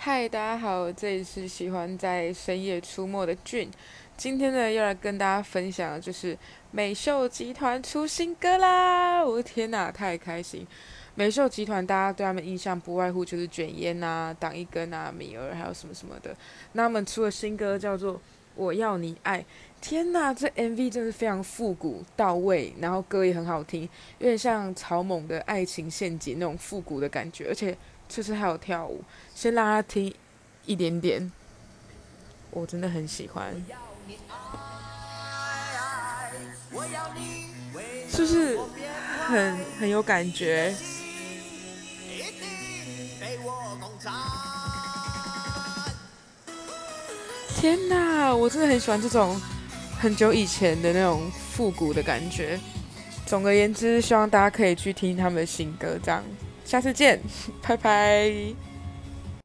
嗨，大家好，这里是喜欢在深夜出没的俊。今天呢，要来跟大家分享的就是美秀集团出新歌啦！我的天哪，太开心！美秀集团大家对他们印象不外乎就是卷烟啊、挡一根啊、米儿，还有什么什么的。那他们出了新歌叫做《我要你爱》，天呐，这 MV 真的是非常复古到位，然后歌也很好听，有点像草蜢的爱情陷阱那种复古的感觉，而且。就是还有跳舞，先让他听一点点，我真的很喜欢，是不是很很有感觉？天呐，我真的很喜欢这种很久以前的那种复古的感觉。总而言之，希望大家可以去听他们的新歌，这样。下次见，拜拜。